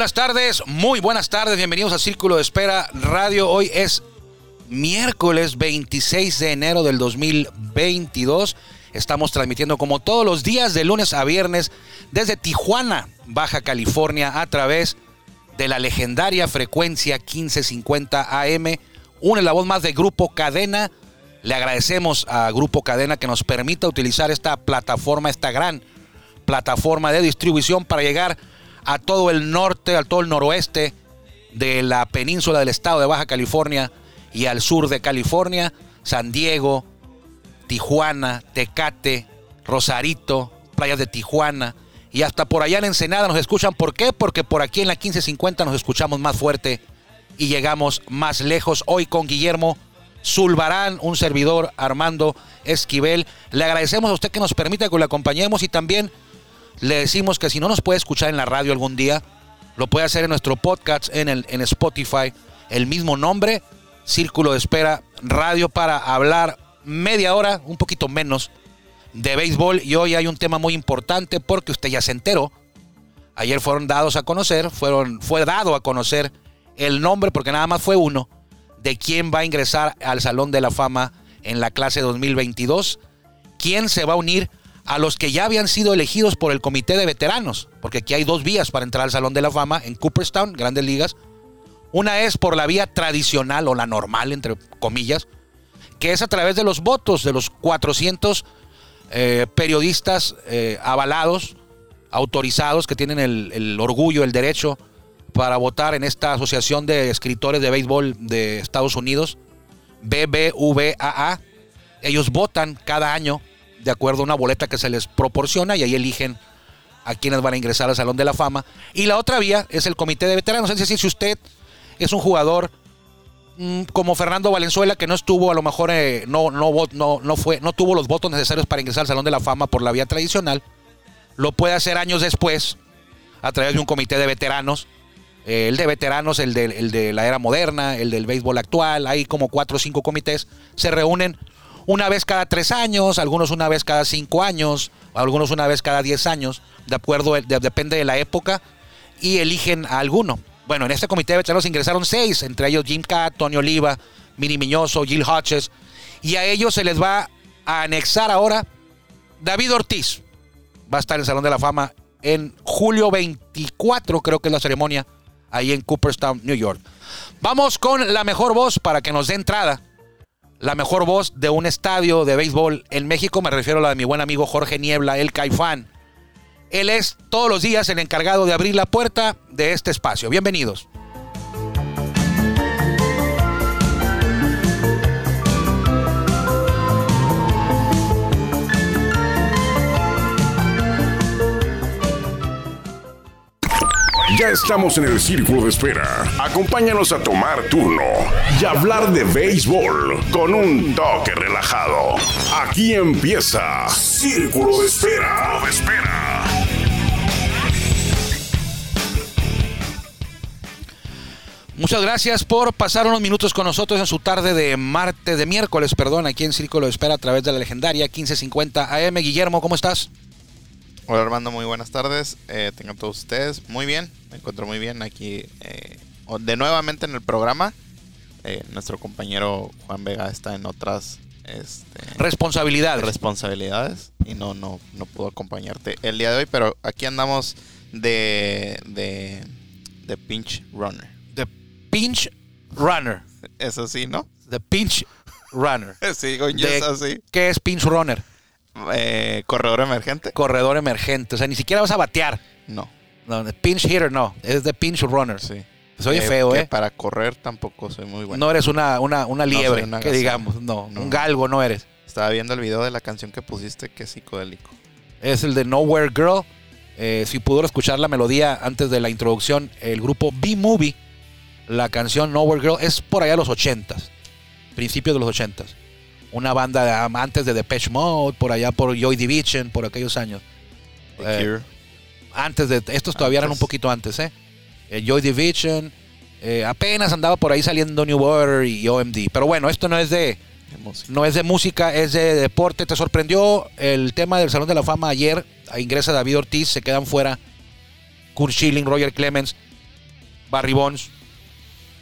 Buenas tardes, muy buenas tardes, bienvenidos a Círculo de Espera Radio. Hoy es miércoles 26 de enero del 2022. Estamos transmitiendo como todos los días de lunes a viernes desde Tijuana, Baja California, a través de la legendaria frecuencia 1550 AM. Une la voz más de Grupo Cadena. Le agradecemos a Grupo Cadena que nos permita utilizar esta plataforma, esta gran plataforma de distribución para llegar a todo el norte, a todo el noroeste de la península del estado de Baja California y al sur de California, San Diego, Tijuana, Tecate, Rosarito, playas de Tijuana y hasta por allá en Ensenada nos escuchan. ¿Por qué? Porque por aquí en la 1550 nos escuchamos más fuerte y llegamos más lejos. Hoy con Guillermo Zulbarán, un servidor Armando Esquivel. Le agradecemos a usted que nos permita que le acompañemos y también le decimos que si no nos puede escuchar en la radio algún día, lo puede hacer en nuestro podcast en, el, en Spotify, el mismo nombre, Círculo de Espera Radio, para hablar media hora, un poquito menos, de béisbol. Y hoy hay un tema muy importante porque usted ya se enteró. Ayer fueron dados a conocer, fueron, fue dado a conocer el nombre, porque nada más fue uno, de quién va a ingresar al Salón de la Fama en la clase 2022, quién se va a unir a los que ya habían sido elegidos por el comité de veteranos, porque aquí hay dos vías para entrar al Salón de la Fama en Cooperstown, Grandes Ligas. Una es por la vía tradicional o la normal, entre comillas, que es a través de los votos de los 400 eh, periodistas eh, avalados, autorizados, que tienen el, el orgullo, el derecho para votar en esta Asociación de Escritores de Béisbol de Estados Unidos, BBVAA. Ellos votan cada año de acuerdo a una boleta que se les proporciona y ahí eligen a quienes van a ingresar al Salón de la Fama. Y la otra vía es el comité de veteranos, es decir, si usted es un jugador mm, como Fernando Valenzuela que no estuvo a lo mejor eh, no, no, no, no, fue, no tuvo los votos necesarios para ingresar al Salón de la Fama por la vía tradicional, lo puede hacer años después a través de un comité de veteranos. Eh, el de veteranos, el de, el de la era moderna, el del béisbol actual, hay como cuatro o cinco comités, se reúnen una vez cada tres años, algunos una vez cada cinco años, algunos una vez cada diez años, de acuerdo, depende de la época, y eligen a alguno. Bueno, en este comité de veteranos ingresaron seis, entre ellos Jim Catt, Tony Oliva, Mini Miñoso, Gil Hodges, y a ellos se les va a anexar ahora David Ortiz. Va a estar en el Salón de la Fama en julio 24, creo que es la ceremonia, ahí en Cooperstown, New York. Vamos con la mejor voz para que nos dé entrada la mejor voz de un estadio de béisbol en México. Me refiero a la de mi buen amigo Jorge Niebla, el Caifán. Él es todos los días el encargado de abrir la puerta de este espacio. Bienvenidos. Ya estamos en el círculo de espera. Acompáñanos a tomar turno y hablar de béisbol con un toque relajado. Aquí empieza Círculo de Espera. De espera. Muchas gracias por pasar unos minutos con nosotros en su tarde de martes, de miércoles, perdón, aquí en Círculo de Espera a través de la legendaria 1550 AM. Guillermo, ¿cómo estás? Hola Armando, muy buenas tardes. Eh, tengan todos ustedes muy bien. Me encuentro muy bien aquí eh, de nuevamente en el programa. Eh, nuestro compañero Juan Vega está en otras este, responsabilidades. Responsabilidades y no, no, no pudo acompañarte el día de hoy, pero aquí andamos de, de, de pinch runner. De pinch runner. Eso sí, ¿no? De pinch runner. sí, coño, es así. ¿Qué es pinch runner? Eh, corredor emergente. Corredor emergente. O sea, ni siquiera vas a batear. No. No, pinch hitter no. Es de pinch runner. Sí. Soy eh, feo, ¿eh? Para correr tampoco soy muy bueno. No eres una, una, una liebre, que digamos. No, un galgo no eres. Estaba viendo el video de la canción que pusiste, que es psicodélico. Es el de Nowhere Girl. Eh, si pudo escuchar la melodía antes de la introducción, el grupo B-Movie, la canción Nowhere Girl, es por allá de los 80s, principios de los 80s una banda de, antes de Depeche Mode, por allá por Joy Division, por aquellos años. Eh, antes de, estos todavía eran un poquito antes, ¿eh? eh Joy Division, eh, apenas andaba por ahí saliendo New Order y OMD. Pero bueno, esto no es de, no es de música, es de deporte. ¿Te sorprendió el tema del Salón de la Fama ayer? Ingresa David Ortiz, se quedan fuera Kurt Schilling, Roger Clemens Barry Bonds,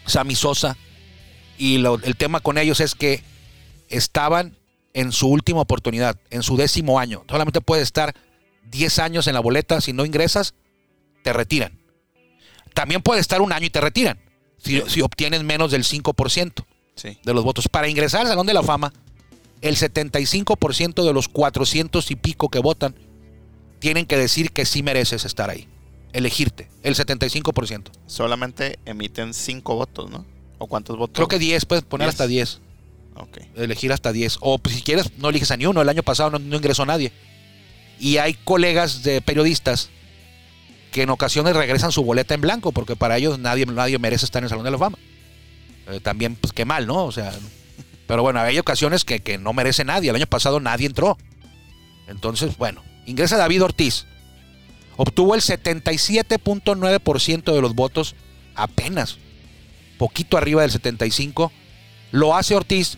Sammy Sosa. Y lo- el tema con ellos es que estaban en su última oportunidad, en su décimo año. Solamente puedes estar 10 años en la boleta. Si no ingresas, te retiran. También puedes estar un año y te retiran. Si, si obtienes menos del 5% Sí. de los votos. Para ingresar al Salón de la Fama, el 75% de los 400 y pico que votan tienen que decir que sí mereces estar ahí. Elegirte. El 75%. Solamente emiten cinco votos, ¿no? ¿O cuántos votos? Creo que 10, puedes poner Diez. hasta 10. Elegir hasta 10. O pues, si quieres, no eliges a ni uno. El año pasado no, no ingresó nadie. Y hay colegas de periodistas que en ocasiones regresan su boleta en blanco porque para ellos nadie, nadie merece estar en el Salón de la Fama. Eh, también, pues qué mal, ¿no? O sea, pero bueno, hay ocasiones que, que no merece nadie. El año pasado nadie entró. Entonces, bueno, ingresa David Ortiz. Obtuvo el 77.9% de los votos apenas. Poquito arriba del 75%. Lo hace Ortiz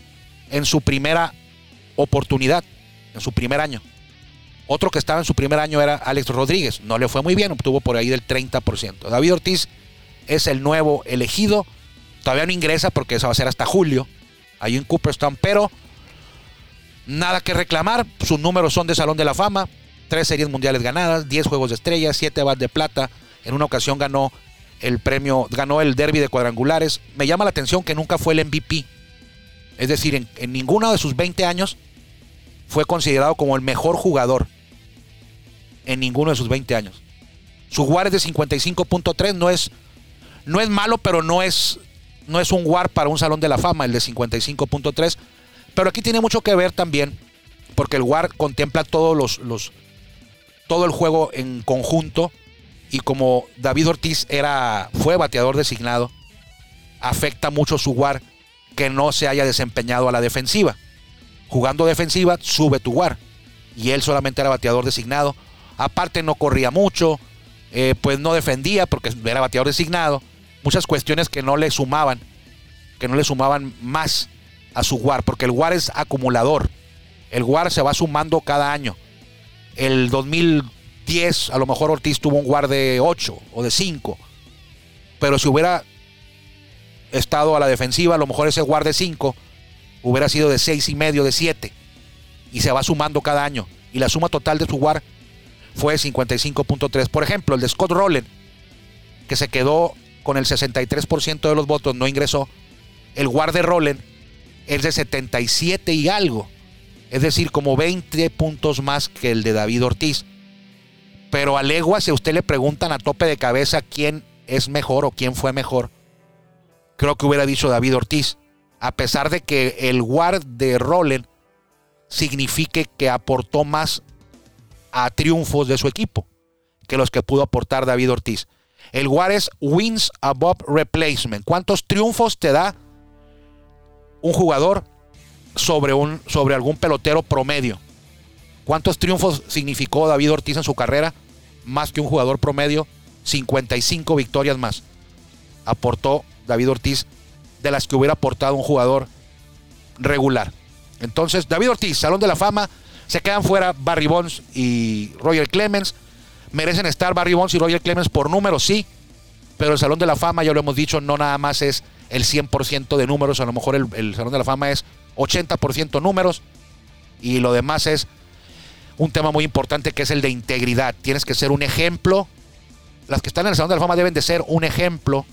en su primera oportunidad, en su primer año. Otro que estaba en su primer año era Alex Rodríguez. No le fue muy bien, obtuvo por ahí del 30%. David Ortiz es el nuevo elegido. Todavía no ingresa porque eso va a ser hasta julio, ahí en Cooperstown, pero nada que reclamar. Sus números son de Salón de la Fama. Tres series mundiales ganadas, 10 juegos de estrellas, 7 bats de plata. En una ocasión ganó el premio, ganó el derby de cuadrangulares. Me llama la atención que nunca fue el MVP. Es decir, en, ninguno de sus 20 años fue considerado como el mejor jugador. En ninguno de sus 20 años. Su WAR es de 55.3, no es, no es malo, pero no es, no es un WAR para un salón de la fama, el de 55.3. Pero aquí tiene mucho que ver también, porque el WAR contempla todos los, los, todo el juego en conjunto. Y como David Ortiz era, fue bateador designado, afecta mucho su WAR que no se haya desempeñado a la defensiva. Jugando defensiva, sube tu WAR. Y él solamente era bateador designado. Aparte no corría mucho, eh, pues no defendía porque era bateador designado. Muchas cuestiones que no le sumaban, que no le sumaban más a su WAR, porque el WAR es acumulador. El WAR se va sumando cada año. El 2010 a lo mejor Ortiz tuvo un WAR de 8 o de 5. Pero si hubiera estado a la defensiva, a lo mejor ese WAR de 5 hubiera sido de 6 y medio, de 7. Y se va sumando cada año. Y la suma total de su WAR fue 55.3. Por ejemplo, el de Scott Rowland, que se quedó con el 63% de los votos, no ingresó. El WAR de Rowland es de 77 y algo. Es decir, como 20 puntos más que el de David Ortiz. Pero a legua, si a usted le preguntan a tope de cabeza quién es mejor o quién fue mejor, creo que hubiera dicho David Ortiz. A pesar de que el WAR de Rowland signifique que aportó más a triunfos de su equipo que los que pudo aportar David Ortiz. El WAR es Wins Above Replacement. ¿Cuántos triunfos te da un jugador sobre, un, sobre algún pelotero promedio? ¿Cuántos triunfos significó David Ortiz en su carrera? Más que un jugador promedio, 55 victorias más. Aportó David Ortiz de las que hubiera aportado un jugador regular. Entonces, David Ortiz, Salón de la Fama, se quedan fuera Barry Bonds y Roger Clemens. Merecen estar Barry Bonds y Roger Clemens por números, sí, pero el Salón de la Fama, ya lo hemos dicho, no nada más es el 100% de números, a lo mejor el, el Salón de la Fama es 80% números y lo demás es un tema muy importante que es el de integridad. Tienes que ser un ejemplo. Las que están en el Salón de la Fama deben de ser un ejemplo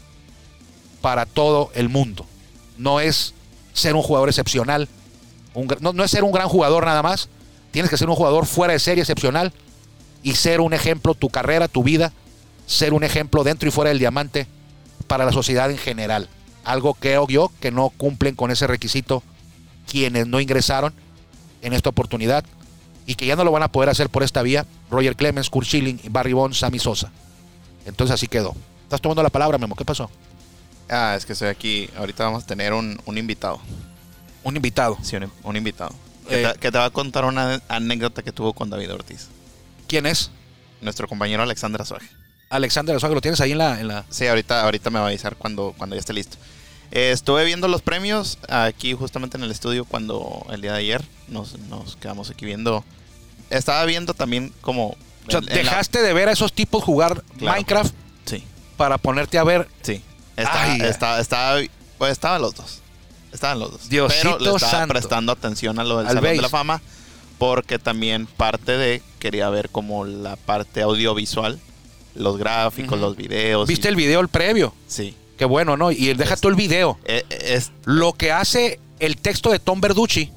para todo el mundo. No es ser un jugador excepcional, no, no es ser un gran jugador nada más. Tienes que ser un jugador fuera de serie excepcional y ser un ejemplo, tu carrera, tu vida, ser un ejemplo dentro y fuera del diamante para la sociedad en general. Algo creo yo que no cumplen con ese requisito quienes no ingresaron en esta oportunidad y que ya no lo van a poder hacer por esta vía, Roger Clemens, Kurt Schilling, Barry Bonds, Sammy Sosa. Entonces así quedó. Estás tomando la palabra, Memo. ¿Qué pasó? Ah, es que estoy aquí. Ahorita vamos a tener un, un invitado. Un invitado. Sí, un, un invitado. Que, Eh. te, que te va a contar una anécdota que tuvo con David Ortiz. ¿Quién es? Nuestro compañero Alexandra Suárez. Alexander Azuaga, lo tienes ahí en la, en la... Sí, ahorita, ahorita me va a avisar cuando, cuando ya esté listo. Eh, estuve viendo los premios aquí justamente en el estudio cuando el día de ayer nos, nos quedamos aquí viendo. Estaba viendo también como... O sea, en- en la- dejaste de ver a esos tipos jugar Claro. Minecraft Sí, para ponerte a ver sí. Estaba, Ay, estaba- pues estaban los dos. Estaban los dos. Diosito Pero le estaba santo. prestando atención a lo del Al Salón de la Fama. Porque también parte de quería ver como la parte audiovisual, los gráficos, Ujú. los videos. ¿Viste y- el video, el previo? Sí. Qué bueno, ¿no? Y deja Es- tú el video. Eh, es, Lo que hace el texto de Tom Verducci,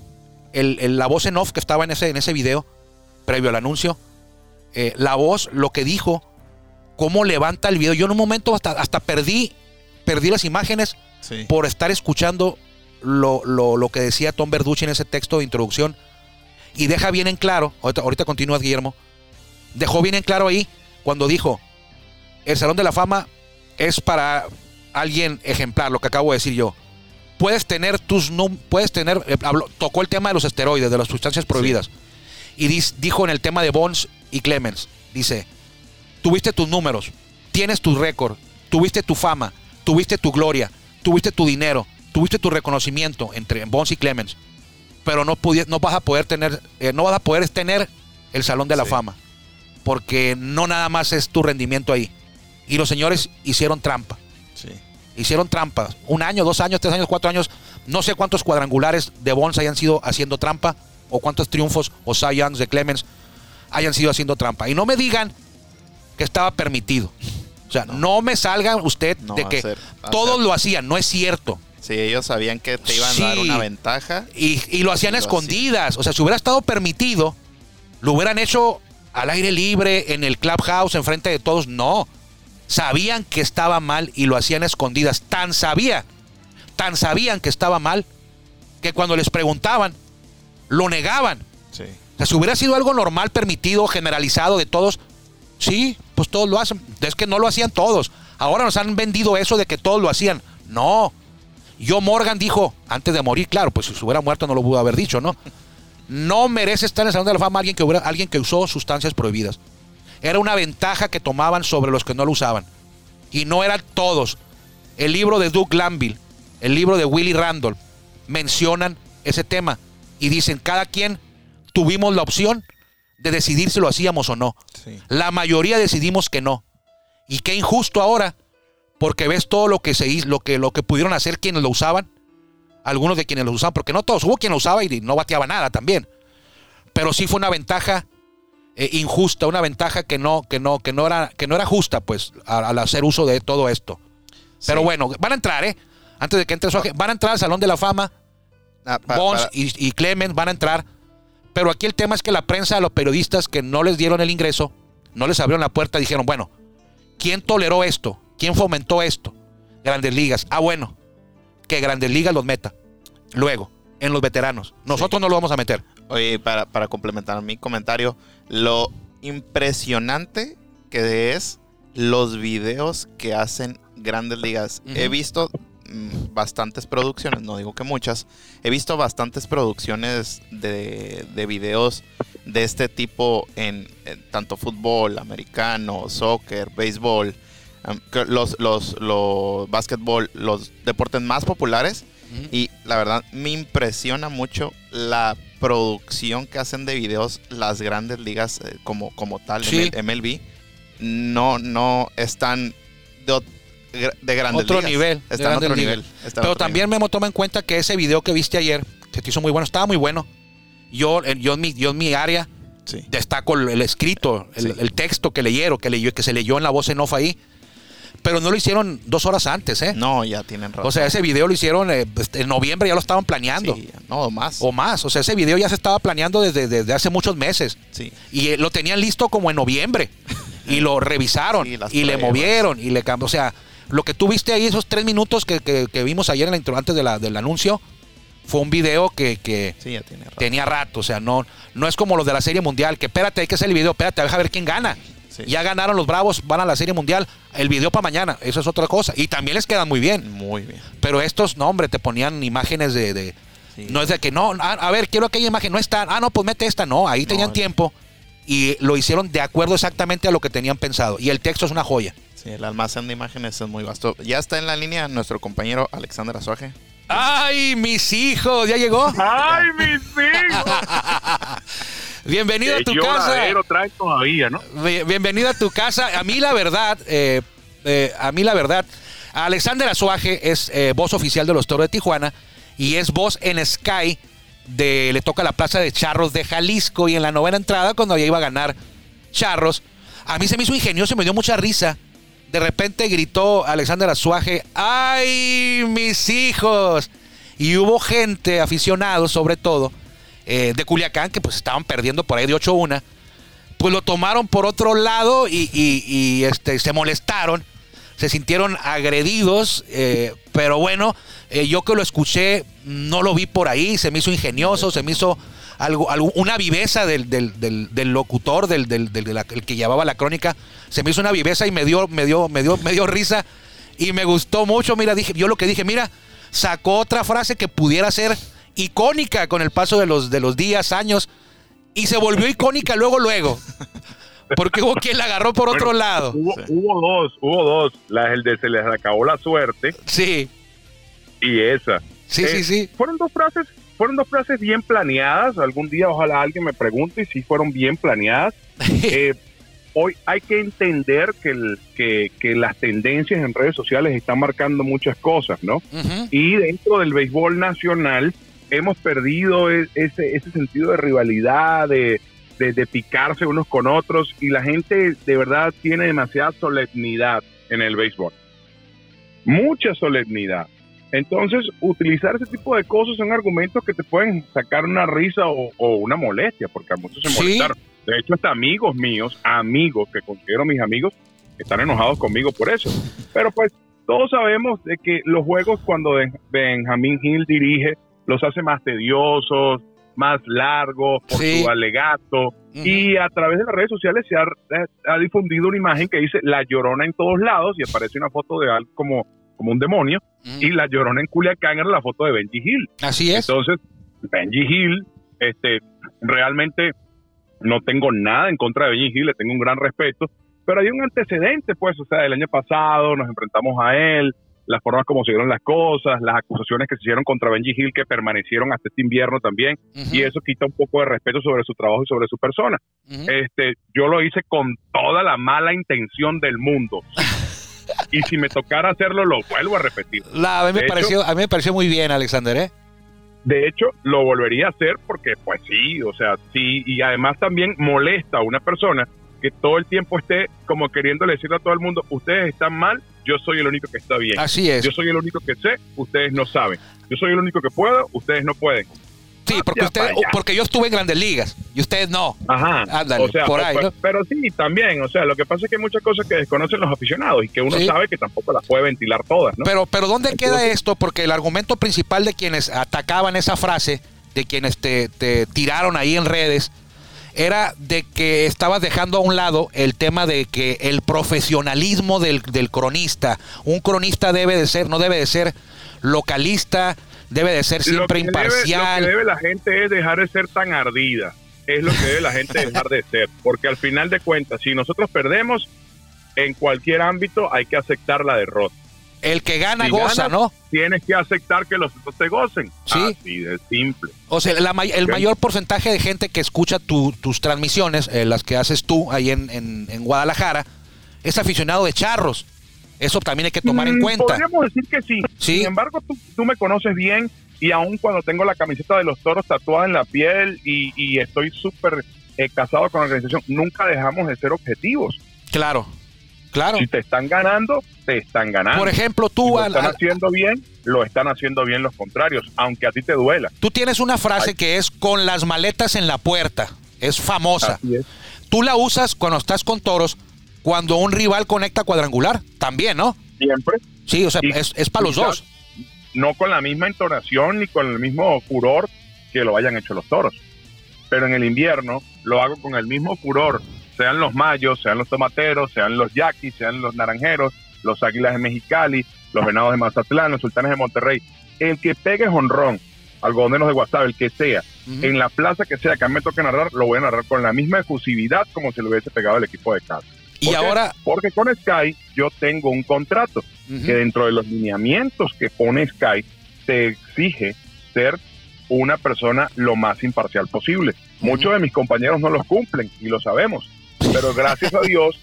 el, el- la voz en off que estaba en ese, en ese video, previo al anuncio, eh, la voz, lo que dijo, cómo levanta el video. Yo en un momento hasta, hasta perdí, perdí las imágenes sí. por estar escuchando lo, lo- lo que decía Tom Verducci en ese texto de introducción. Y deja bien en claro, ahorita, ahorita continúas Guillermo, dejó bien en claro ahí cuando dijo, el Salón de la Fama es para alguien ejemplar, lo que acabo de decir yo. Puedes tener tus puedes tener, eh, habló- tocó el tema de los esteroides, de las sustancias prohibidas. Y dis- dijo en el tema de Bonds y Clemens, dice, tuviste tus números, tienes tu récord, tuviste tu fama, tuviste tu gloria, tuviste tu dinero, tuviste tu reconocimiento entre Bonds y Clemens, pero no, no vas a poder tener, eh, no vas a poder tener el Salón de la Sí. Fama, porque no nada más es tu rendimiento ahí. Y los señores hicieron trampa, sí. hicieron trampa. Un año, dos años, tres años, cuatro años, no sé cuántos cuadrangulares de Bonds hayan sido haciendo trampa, o cuántos triunfos o Cy Youngs de Clemens hayan sido haciendo trampa. Y no me digan que estaba permitido. O sea, no, me salga usted No, de que todos lo hacían, no es cierto. Sí, ellos sabían que te iban Sí. a dar una ventaja. Y, y lo hacían Lo escondidas. O sea, si hubiera estado permitido, lo hubieran hecho al aire libre, en el clubhouse, enfrente de todos. No. Sabían que estaba mal y lo hacían escondidas. Tan sabían, tan sabían que estaba mal, que cuando les preguntaban, lo negaban. Sí. O sea, si hubiera sido algo normal, permitido, generalizado de todos, sí, pues todos lo hacen. Es que no lo hacían todos. Ahora nos han vendido eso de que todos lo hacían. No. Yo Morgan dijo, antes de morir, claro, pues si hubiera muerto no lo pudo haber dicho, ¿no? No merece estar en el Salón de la Fama alguien que, alguien que usó sustancias prohibidas. Era una ventaja que tomaban sobre los que no lo usaban. Y no eran todos. El libro de Doug Glanville, el libro de Willie Randolph, mencionan ese tema y dicen, cada quien tuvimos la opción de decidir si lo hacíamos o no. Sí. La mayoría decidimos que no. Y qué injusto ahora, porque ves todo lo que se hizo, lo que, lo que pudieron hacer quienes lo usaban, algunos de quienes lo usaban, porque no todos, hubo quien lo usaba y no bateaba nada también. Pero sí fue una ventaja eh, injusta, una ventaja que no, que no, que no era, que no era justa, pues, al hacer uso de todo esto. Pero bueno, van a entrar, ¿eh? Antes de que entre su van a entrar al Salón de la Fama. Ah, pa- Bonds para- y, y Clemens van a entrar. Pero aquí el tema es que la prensa, los periodistas que no les dieron el ingreso, no les abrieron la puerta, dijeron, bueno, ¿quién toleró esto? ¿Quién fomentó esto? Grandes ligas. Ah, bueno, que Grandes Ligas los meta. Luego, en los veteranos. Nosotros no lo vamos a meter. Oye, para, para complementar mi comentario, lo impresionante que es los videos que hacen grandes ligas. He visto bastantes producciones, no digo que muchas, he visto bastantes producciones de, de videos de este tipo en, en tanto fútbol, americano, soccer, béisbol, um, los, los, los básquetbol, los deportes más populares. Y la verdad me impresiona mucho la producción que hacen de videos las grandes ligas eh, como, como tal, Sí. MLB. No, no están de, de grandes Otro ligas. nivel, a grandes otro nivel. Pero otro también Memo toma en cuenta que ese video que viste ayer, que te hizo muy bueno, estaba muy bueno. Yo, en- yo, en, mi, yo en mi área nivel. Sí. destaco el, el escrito, el, Sí. el texto que leyeron, que, leyó, que se leyó en la voz en off ahí. Pero no lo hicieron dos horas antes, ¿eh? No, ya tienen razón. o sea, ese video lo hicieron eh, pues, en noviembre, ya lo estaban planeando. Sí, no, más. O más. O sea, ese video ya se estaba planeando desde, desde hace muchos meses. Sí. Y eh, lo tenían listo como en noviembre. Y lo revisaron. Las y le movieron. Y le cambió. O sea, lo que tú viste ahí, esos tres minutos que, que- que vimos ayer en la intro, antes de la- del anuncio, fue un video que, que Sí, ya tiene razón. tenía rato. O sea, no, no es como los de la Serie Mundial, que espérate, hay que hacer el video, espérate, deja ver quién gana. Sí. Ya ganaron los Bravos, van a la Serie Mundial. El video para mañana, eso es otra cosa. Y también les quedan muy bien. Muy bien. Pero estos, no, hombre, te ponían imágenes de. de- Sí. No es de que, no, a, a ver, quiero aquella imagen, no está. Ah, no, pues mete esta. No, ahí tenían tiempo y lo hicieron de acuerdo exactamente a lo que tenían pensado. Y el texto es una joya. Sí, el almacén de imágenes es muy vasto. Ya está en la línea nuestro compañero Alexander Azuaje. ¡Ay, mis hijos! ¿Ya llegó? ¡Ay, mis hijos! Bienvenido a tu Qué casa. trae todavía, ¿no? Bi- Bienvenido a tu casa. A mí, la verdad, eh, eh, a mí, la verdad, Alexander Azuaje es eh, voz oficial de los Toros de Tijuana y es voz en Sky de le toca la plaza de Charros de Jalisco y en la novena entrada cuando ya iba a ganar Charros, a mí se me hizo ingenioso y me dio mucha risa. De repente gritó Alexander Azuaje, ¡ay, mis hijos! Y hubo gente, aficionados sobre todo, eh, de Culiacán, que pues estaban perdiendo por ahí de 8-1, pues lo tomaron por otro lado y, este, se molestaron, se sintieron agredidos, eh, pero bueno, eh, yo que lo escuché, no lo vi por ahí, se me hizo ingenioso, se me hizo algo, algo- una viveza del, del- del- del locutor, del, la- el que llevaba la crónica, se me hizo una viveza y me dio, me dio, me dio, me dio risa y me gustó mucho. Mira, dije, yo lo que dije, mira, sacó otra frase que pudiera ser icónica con el paso de los, de los días, años, y se volvió icónica luego, luego. Porque hubo quien la agarró por otro Bueno, lado. Hubo, hubo dos, hubo dos. La, el de se les acabó la suerte Sí, y esa. sí, Eh, sí, sí. Fueron dos frases, fueron dos frases bien planeadas. Algún día ojalá alguien me pregunte si fueron bien planeadas. Eh, hoy hay que entender que, el- que, que las tendencias en redes sociales están marcando muchas cosas, ¿no? Y dentro del béisbol nacional hemos perdido e- ese, ese sentido de rivalidad, de, de, de picarse unos con otros y la gente de verdad tiene demasiada solemnidad en el béisbol. Mucha solemnidad. Entonces, utilizar ese tipo de cosas son argumentos que te pueden sacar una risa o, o una molestia, porque a muchos se Sí. molestaron. De hecho, hasta amigos míos, amigos que considero mis amigos, están enojados conmigo por eso. Pero pues todos sabemos de que los juegos cuando Ben- Benjamín Hill dirige los hace más tediosos, más largos por Sí. su alegato y a través de las redes sociales se ha, ha difundido una imagen que dice la llorona en todos lados y aparece una foto de algo como, como un demonio Y la llorona en Culiacán era la foto de Benji Hill. Así es. Entonces, Benji Hill, este, realmente no tengo nada en contra de Benji Hill, le tengo un gran respeto, pero hay un antecedente, pues, o sea, el año pasado nos enfrentamos a él, las formas como se dieron las cosas, las acusaciones que se hicieron contra Benji Hill que permanecieron hasta este invierno también, y eso quita un poco de respeto sobre su trabajo y sobre su persona. Este, yo lo hice con toda la mala intención del mundo. y si me tocara hacerlo, lo vuelvo a repetir. La- a, mí me de hecho- pareció, a mí me pareció muy bien, Alexander, ¿eh? De hecho, lo volvería a hacer porque, pues sí, o sea, sí, y además también molesta a una persona que todo el tiempo esté como queriendo decirle a todo el mundo, ustedes están mal, yo soy el único que está bien. Así es. Yo soy el único que sé, ustedes no saben. Yo soy el único que puedo, ustedes no pueden. Sí, porque, usted, porque yo estuve en grandes ligas y ustedes no. Ajá. Ándale, o sea, por ahí, pero, ¿no? pero sí, también, o sea, lo que pasa es que hay muchas cosas que desconocen los aficionados y que uno Sí. sabe que tampoco las puede ventilar todas, ¿no? Pero, pero ¿dónde queda esto? Porque el argumento principal de quienes atacaban esa frase, de quienes te, te tiraron ahí en redes, era de que estabas dejando a un lado el tema de que el profesionalismo del, del cronista, un cronista debe de ser, no debe de ser localista, debe de ser Lo siempre debe- imparcial. lo que debe la gente es dejar de ser tan ardida. Es lo que debe la gente dejar de ser. Porque al final de cuentas, si nosotros perdemos en cualquier ámbito, hay que aceptar la derrota. El que gana Si goza, ganas, ¿no? Tienes que aceptar que los otros te gocen. Sí. Así de simple. O sea, la el mayor porcentaje de gente que escucha tu- tus transmisiones, eh, las que haces tú ahí en, en- en Guadalajara, es aficionado de charros. Eso también hay que tomar en Mm, cuenta. Podríamos decir que sí. Sí. Sin embargo, tú, tú me conoces bien y aun cuando tengo la camiseta de los toros tatuada en la piel y, y estoy súper eh, casado con la organización, nunca dejamos de ser objetivos. Claro, claro. Si te están ganando, te están ganando. Por ejemplo, Si tú, lo al- están al- haciendo bien, lo están haciendo bien los contrarios, aunque a ti te duela. tú tienes una frase Ay. que es con las maletas en la puerta. Es famosa. Así es. Tú la usas cuando estás con toros, cuando un rival conecta cuadrangular. También, ¿no? Siempre. Sí, o sea, Y- es, es para los dos. No con la misma entonación ni con el mismo furor que lo hayan hecho los toros. Pero en el invierno lo hago con el mismo furor, sean los mayos, sean los tomateros, sean los yaquis, sean los naranjeros, los águilas de Mexicali, los venados de Mazatlán, los sultanes de Monterrey. El que pegue jonrón, algodoneros de WhatsApp, el que sea, en la plaza que sea que a mí me toque narrar, lo voy a narrar con la misma efusividad como si lo hubiese pegado el equipo de casa. Y ¿Por qué? ahora, Porque con Sky yo tengo un contrato que dentro de los lineamientos que pone Sky te exige ser una persona lo más imparcial posible. Muchos de mis compañeros no los cumplen y lo sabemos, pero gracias a Dios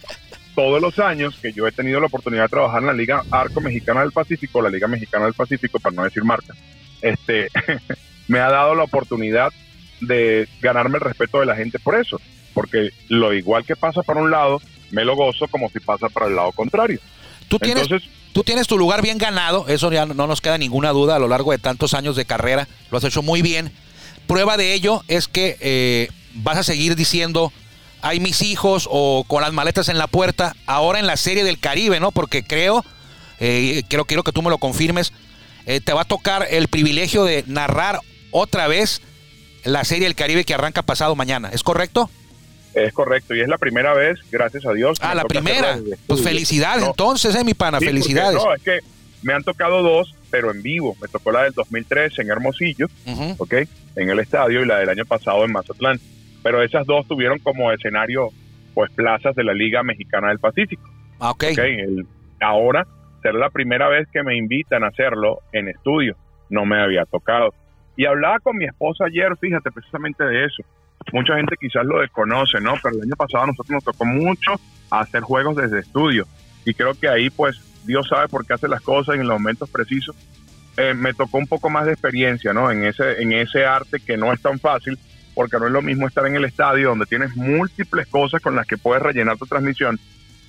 todos los años que yo he tenido la oportunidad de trabajar en la Liga Arco Mexicana del Pacífico, la Liga Mexicana del Pacífico, para no decir marca, este, me ha dado la oportunidad de ganarme el respeto de la gente por eso, porque lo igual que pasa para un lado, me lo gozo como si pasa para el lado contrario. Tú tienes, Entonces, tú tienes tu lugar bien ganado, eso ya no nos queda ninguna duda a lo largo de tantos años de carrera, lo has hecho muy bien. Prueba de ello es que eh, vas a seguir diciendo, hay mis hijos o con las maletas en la puerta, ahora en la serie del Caribe, ¿no? Porque creo, eh, quiero, quiero que tú me lo confirmes, eh, te va a tocar el privilegio de narrar otra vez la serie del Caribe que arranca pasado mañana, ¿es correcto? Es correcto, y es la primera vez, gracias a Dios. Ah, la primera. Pues felicidades No, entonces, eh, mi pana, Sí, porque, felicidades. No, es que me han tocado dos, pero en vivo. Me tocó la del 2003 en Hermosillo. En el estadio y la del año pasado en Mazatlán. Pero esas dos tuvieron como escenario, pues, plazas de la Liga Mexicana del Pacífico, Ah, ok. ¿ok? El- ahora será la primera vez que me invitan a hacerlo en estudio. No me había tocado. Y hablaba con mi esposa ayer, fíjate, precisamente de eso. Mucha gente quizás lo desconoce, ¿no? Pero el año pasado a nosotros nos tocó mucho hacer juegos desde estudio. Y creo que ahí, pues, Dios sabe por qué hace las cosas en los momentos precisos. Eh, me tocó un poco más de experiencia, ¿no? En ese, en ese arte que no es tan fácil, porque no es lo mismo estar en el estadio donde tienes múltiples cosas con las que puedes rellenar tu transmisión,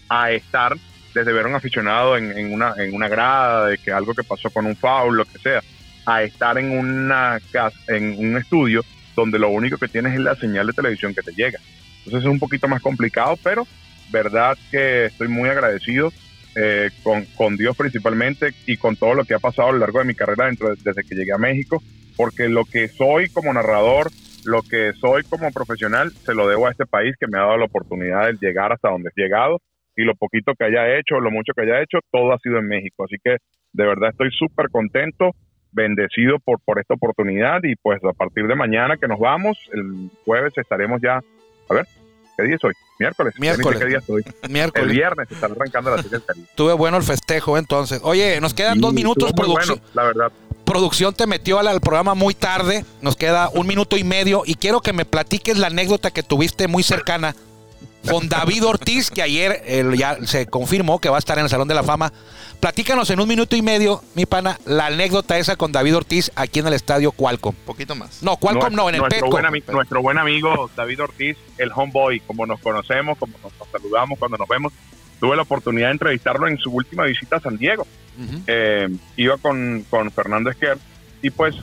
a estar desde ver a un aficionado en, una, en una grada, de que algo que pasó con un foul, lo que sea, a estar en, una en un estudio donde lo único que tienes es la señal de televisión que te llega. Entonces es un poquito más complicado, pero verdad que estoy muy agradecido eh, con, con Dios principalmente y con todo lo que ha pasado a lo largo de mi carrera dentro de- desde que llegué a México, porque lo que soy como narrador, lo que soy como profesional, se lo debo a este país que me ha dado la oportunidad de llegar hasta donde he llegado y lo poquito que haya hecho, lo mucho que haya hecho, todo ha sido en México. Así que de verdad estoy súper contento, bendecido por, por esta oportunidad y pues a partir de mañana que nos vamos, el jueves estaremos ya, a ver, ¿qué día es hoy? Miércoles. Miércoles. ¿Qué día estoy? El Miércoles. viernes está arrancando la serie del Caribe. Tuve bueno el festejo entonces. Oye, nos quedan Sí, dos minutos. Producción, bueno, la verdad. producción te metió al, al programa muy tarde. Nos queda un minuto y medio. Y quiero que me platiques la anécdota que tuviste muy cercana con David Ortiz, que ayer eh, ya se confirmó que va a estar en el Salón de la Fama. Platícanos en un minuto y medio, mi pana, la anécdota esa con David Ortiz aquí en el estadio Qualcomm. poquito más. No, Qualcomm no, en el nuestro Petco. buen, nuestro buen amigo David Ortiz, el homeboy, como nos conocemos, como nos, nos saludamos cuando nos vemos. Tuve la oportunidad de entrevistarlo en su última visita a San Diego. Eh, iba con, con Fernando Esquer y pues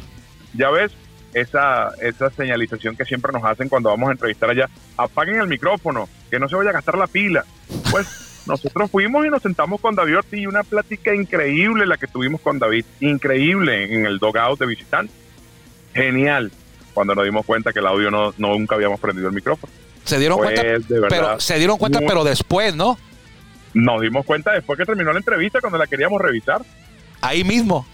ya ves esa, esa señalización que siempre nos hacen cuando vamos a entrevistar allá. Apaguen el micrófono, que no se vaya a gastar la pila. Pues nosotros fuimos y nos sentamos con David Ortiz y una plática increíble la que tuvimos con David, increíble en el dogout de visitantes. Genial, cuando nos dimos cuenta que el audio no, no nunca habíamos prendido el micrófono. Se dieron Pues, cuenta, de verdad, pero se dieron cuenta, muy- pero después, ¿no? Nos dimos cuenta después que terminó la entrevista cuando la queríamos revisar. Ahí mismo.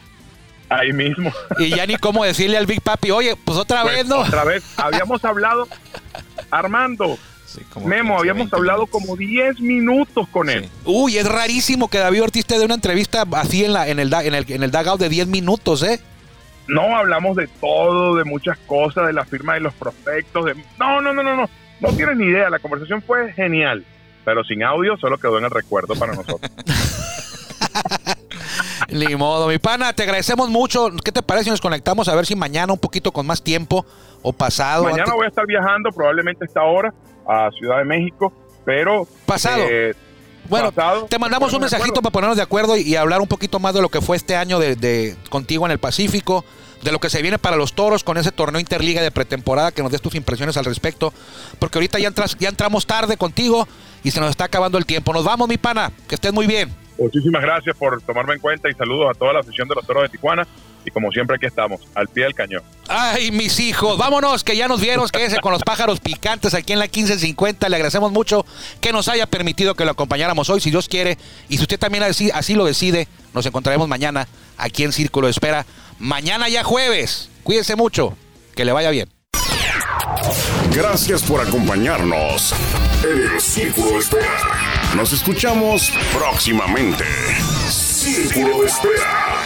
Ahí mismo. Y ya ni cómo decirle al Big Papi, oye, pues otra Pues, vez, ¿no? Otra vez. Habíamos hablado, Armando, Sí, como Memo, 15, habíamos 20 hablado minutos. como 10 minutos con él. Sí. Uy, es rarísimo que David Ortiz te dé una entrevista así en, la, en, el, da- en, el, en el dugout de 10 minutos, ¿eh? No hablamos de todo, de muchas cosas, de la firma de los prospectos. De... No, no, no, no, no. No tienes ni idea. La conversación fue genial. Pero sin audio solo quedó en el recuerdo para nosotros. Ni modo, mi pana, te agradecemos mucho. ¿Qué te parece si nos conectamos a ver si mañana un poquito con más tiempo o pasado? Mañana antes- voy a estar viajando, probablemente a esta hora, a Ciudad de México, pero... Pasado. eh, Bueno, pasado, te mandamos un mensajito para ponernos de acuerdo y, y hablar un poquito más de lo que fue este año de, de- contigo en el Pacífico, de lo que se viene para los toros con ese torneo interliga de pretemporada, que nos des tus impresiones al respecto, porque ahorita ya, entras, ya entramos tarde contigo y se nos está acabando el tiempo. Nos vamos, mi pana, que estés muy bien. Muchísimas gracias por tomarme en cuenta y saludos a toda la afición de los toros de Tijuana. Y como siempre aquí estamos, al pie del cañón. Ay, mis hijos, vámonos, que ya nos vieron, quédese con los pájaros picantes aquí en la 1550. Le agradecemos mucho que nos haya permitido que lo acompañáramos hoy, si Dios quiere. Y si usted también así, así lo decide, nos encontraremos mañana aquí en Círculo de Espera. Mañana ya jueves. Cuídense mucho, que le vaya bien. Gracias por acompañarnos en el Círculo de Espera. Nos escuchamos próximamente. Círculo de Espera.